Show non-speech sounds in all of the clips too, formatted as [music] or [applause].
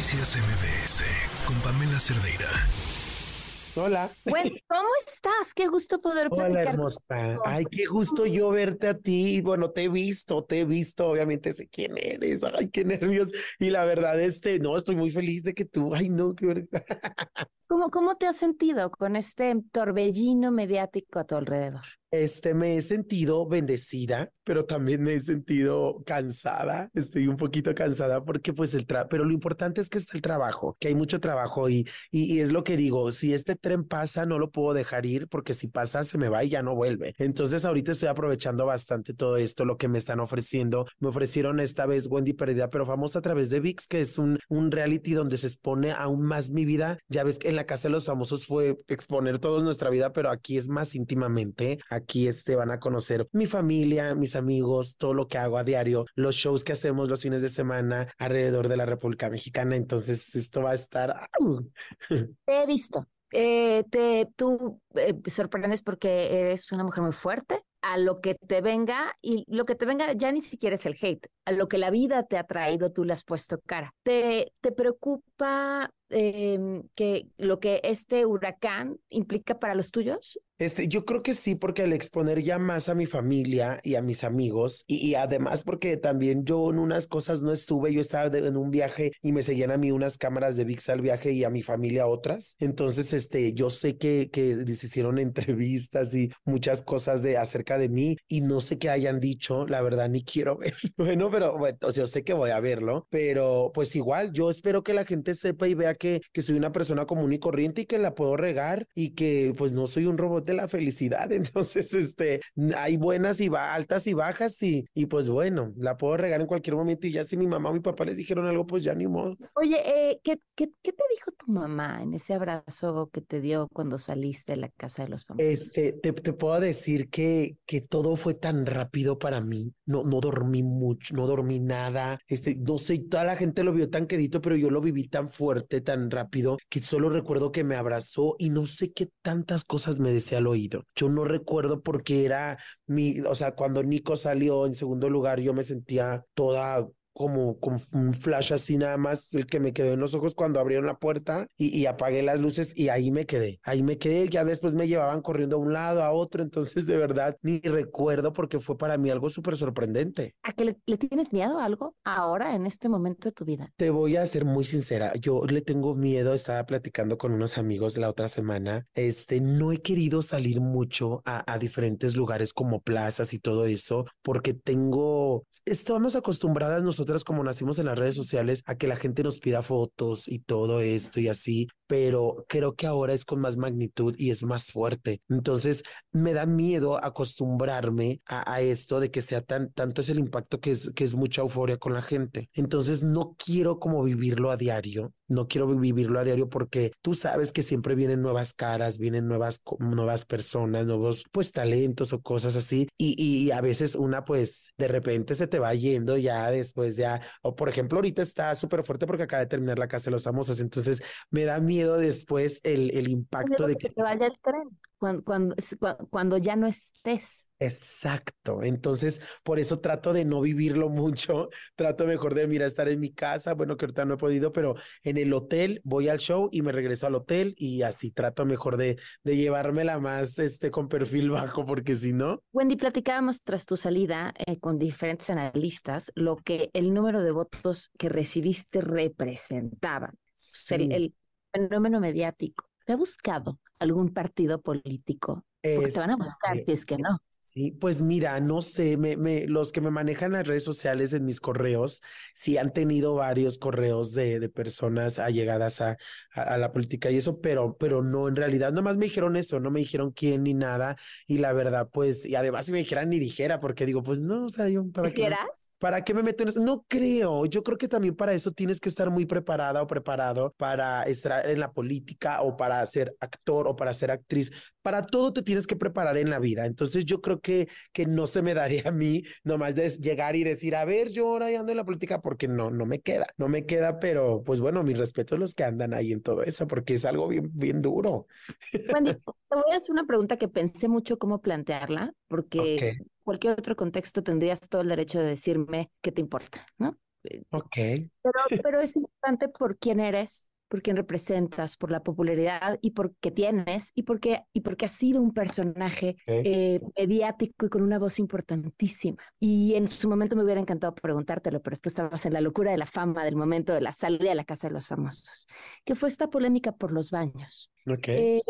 Noticias MBS con Pamela Cerdeira. Hola. Bueno, ¿cómo estás? Qué gusto poder platicar. Hola, hermosa. Ay, qué gusto yo verte a ti. Bueno, te he visto, te he visto. Obviamente sé quién eres. Ay, qué nervios. Y la verdad, este, no, estoy muy feliz de que tú. Ay, no, qué [laughs] ¿Cómo, ¿Cómo te has sentido con este torbellino mediático a tu alrededor? Este, me he sentido bendecida, pero también me he sentido cansada. Estoy un poquito cansada porque pues el trabajo, pero lo importante es que está el trabajo, que hay mucho trabajo y, y, y, es lo que digo, si este tren pasa, no lo puedo dejar ir porque si pasa, se me va y ya no vuelve. Entonces ahorita estoy aprovechando bastante todo esto, lo que me están ofreciendo. Me ofrecieron esta vez Wendy Perdida, pero famosa a través de VIX, que es un, un reality donde se expone aún más mi vida. Ya ves que en la casa de los famosos fue exponer toda nuestra vida, pero aquí es más íntimamente. Este, van a conocer mi familia, mis amigos, todo lo que hago a diario, los shows que hacemos los fines de semana alrededor de la República Mexicana. Entonces, esto va a estar. [laughs] Te he visto. Eh, te, tú eh, sorprendes porque eres una mujer muy fuerte a lo que te venga y lo que te venga ya ni siquiera es el hate, a lo que la vida te ha traído tú le has puesto cara. ¿Te, te preocupa eh, que lo que este huracán implica para los tuyos? Este, yo creo que sí, porque al exponer ya más a mi familia y a mis amigos, y, y además porque también yo en unas cosas no estuve, yo estaba de, en un viaje y me seguían a mí unas cámaras de VIX al viaje y a mi familia otras. Entonces, este, yo sé que, que les hicieron [laughs] entrevistas y muchas cosas de acerca de mí y no sé qué hayan dicho, la verdad ni quiero [laughs] ver. Bueno, pero bueno, yo sé que voy a verlo, pero pues igual yo espero que la gente sepa y vea que, que soy una persona común y corriente y que la puedo regar y que pues no soy un robot de la felicidad. [laughs] Entonces, este, hay buenas y va, altas y bajas y, y pues bueno, la puedo regar en cualquier momento y ya si mi mamá o mi papá les dijeron algo, pues ya ni modo. Oye, eh, ¿qué, qué, qué te dijo tu mamá en ese abrazo que te dio cuando saliste de la casa de los famosos? Este, te, te puedo decir que, que todo fue tan rápido para mí. No, no dormí mucho, no dormí nada. Este, no sé, toda la gente lo vio tan quedito, pero yo lo viví tan fuerte, tan rápido, que solo recuerdo que me abrazó y no sé qué tantas cosas me decía al oído. Yo no recuerdo porque era mi, o sea, cuando Nico salió en segundo lugar, yo me sentía toda como con un flash así nada más, el que me quedó en los ojos cuando abrieron la puerta y, y, apagué las luces y ahí me quedé, ahí me quedé, ya después me llevaban corriendo a un lado, a otro, entonces de verdad ni recuerdo porque fue para mí algo súper sorprendente. ¿A que le, le, tienes miedo a algo ahora, en este momento de tu vida? Te voy a ser muy sincera, yo le tengo miedo, estaba platicando con unos amigos la otra semana, este, no he querido salir mucho a, a diferentes lugares como plazas y todo eso, porque tengo, estamos acostumbradas nosotros nosotras como nacimos en las redes sociales a que la gente nos pida fotos y todo esto y así, pero creo que ahora es con más magnitud y es más fuerte. Entonces me da miedo acostumbrarme a, a esto de que sea tan, tanto es el impacto que es, que es mucha euforia con la gente. Entonces no quiero como vivirlo a diario, no quiero vivirlo a diario porque tú sabes que siempre vienen nuevas caras, vienen nuevas, nuevas personas, nuevos pues talentos o cosas así y, y a veces una pues de repente se te va yendo ya después ya, o por ejemplo ahorita está súper fuerte porque acaba de terminar la casa de los famosos, entonces me da miedo después el, el impacto de que... Te vaya el tren cuando, cuando, cuando ya no estés. Exacto. Entonces, por eso trato de no vivirlo mucho. [laughs] Trato mejor de, mira, estar en mi casa. Bueno, que ahorita no he podido, pero en el hotel voy al show y me regreso al hotel y así trato mejor de, de llevármela más este, con perfil [laughs] bajo, porque si no. Wendy, platicábamos tras tu salida eh, con diferentes analistas lo que el número de votos que recibiste representaba. Sí. El, el fenómeno mediático. ¿Te ha buscado algún partido político? Porque Es, te van a buscar eh, si es que no. Sí, pues mira, no sé, me, me, los que me manejan las redes sociales en mis correos, sí han tenido varios correos de, de personas allegadas a, a, a, la política y eso, pero, pero no, en realidad, nomás me dijeron eso, no me dijeron quién ni nada, y la verdad, pues, y además si me dijeran ni dijera, porque digo, pues no, o sea, yo, ¿para qué, me, ¿para qué me meto en eso? No creo, yo creo que también para eso tienes que estar muy preparada o preparado para estar en la política o para ser actor o para ser actriz, para todo te tienes que preparar en la vida, entonces yo creo que, que no se me daría a mí nomás de llegar y decir, a ver, yo ahora ando en la política porque no, no me queda, no me queda, pero pues bueno, mi respeto a los que andan ahí en todo eso, porque es algo bien, bien duro. Wendy, te voy a hacer una pregunta que pensé mucho cómo plantearla, porque okay. Cualquier otro contexto tendrías todo el derecho de decirme qué te importa, ¿no? Ok. Pero, [laughs] pero es importante por quién eres, por quién representas, por la popularidad y por qué tienes y porque, y porque has sido un personaje eh, mediático y con una voz importantísima. Y en su momento me hubiera encantado preguntártelo, pero tú estabas en la locura de la fama del momento de la salida de la casa de los famosos, que fue esta polémica por los baños. Ok. Eh,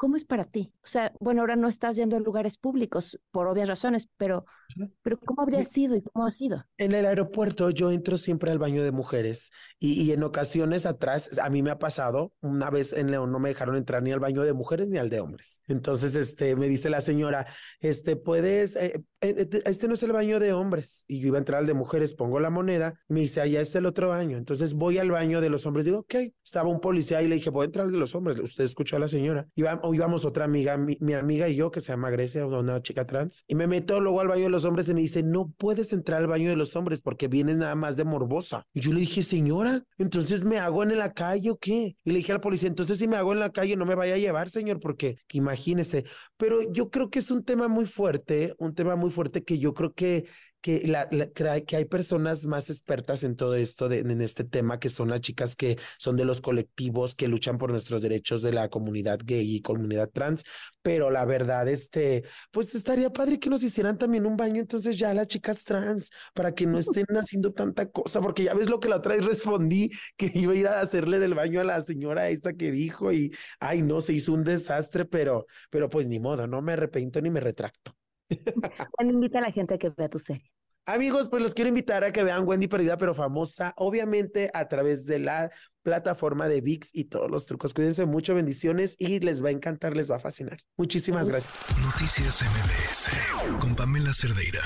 ¿Cómo es para ti? O sea, bueno, ahora no estás yendo a lugares públicos por obvias razones, pero, pero ¿cómo habría sido y cómo ha sido? En el aeropuerto yo entro siempre al baño de mujeres y, y, en ocasiones atrás a mí me ha pasado, una vez en León no me dejaron entrar ni al baño de mujeres ni al de hombres. Entonces, este, me dice la señora, este, puedes, eh, eh, este no es el baño de hombres. Y yo iba a entrar al de mujeres, pongo la moneda, me dice, allá está el otro baño. Entonces voy al baño de los hombres, digo, ok, estaba un policía y le dije, voy a entrar al de los hombres. Usted escuchó a la señora. Iba, íbamos otra amiga, mi, mi, amiga y yo, que se llama Grecia, una chica trans, y me meto luego al baño de los hombres y me dice, no puedes entrar al baño de los hombres porque vienes nada más de morbosa. Y yo le dije, señora, entonces me hago en la calle o qué? Y le dije al policía, entonces si me hago en la calle no me vaya a llevar, señor, porque imagínese. Pero yo creo que es un tema muy fuerte, un tema muy fuerte que yo creo que que, la, la, que hay personas más expertas en todo esto, de, en este tema, que son las chicas que son de los colectivos que luchan por nuestros derechos de la comunidad gay y comunidad trans, pero la verdad, este, pues estaría padre que nos hicieran también un baño entonces ya las chicas trans, para que no estén haciendo tanta cosa, porque ya ves lo que la otra vez respondí, que iba a ir a hacerle del baño a la señora esta que dijo y, ay, no, se hizo un desastre, pero, pero pues ni modo, no me arrepiento ni me retracto. Bueno, invita a la gente a que vea tu serie. Amigos, pues los quiero invitar a que vean Wendy Perdida pero famosa, obviamente a través de la plataforma de VIX y todos los trucos. Cuídense mucho, bendiciones y les va a encantar, les va a fascinar. Muchísimas gracias. Noticias MBS con Pamela Cerdeira.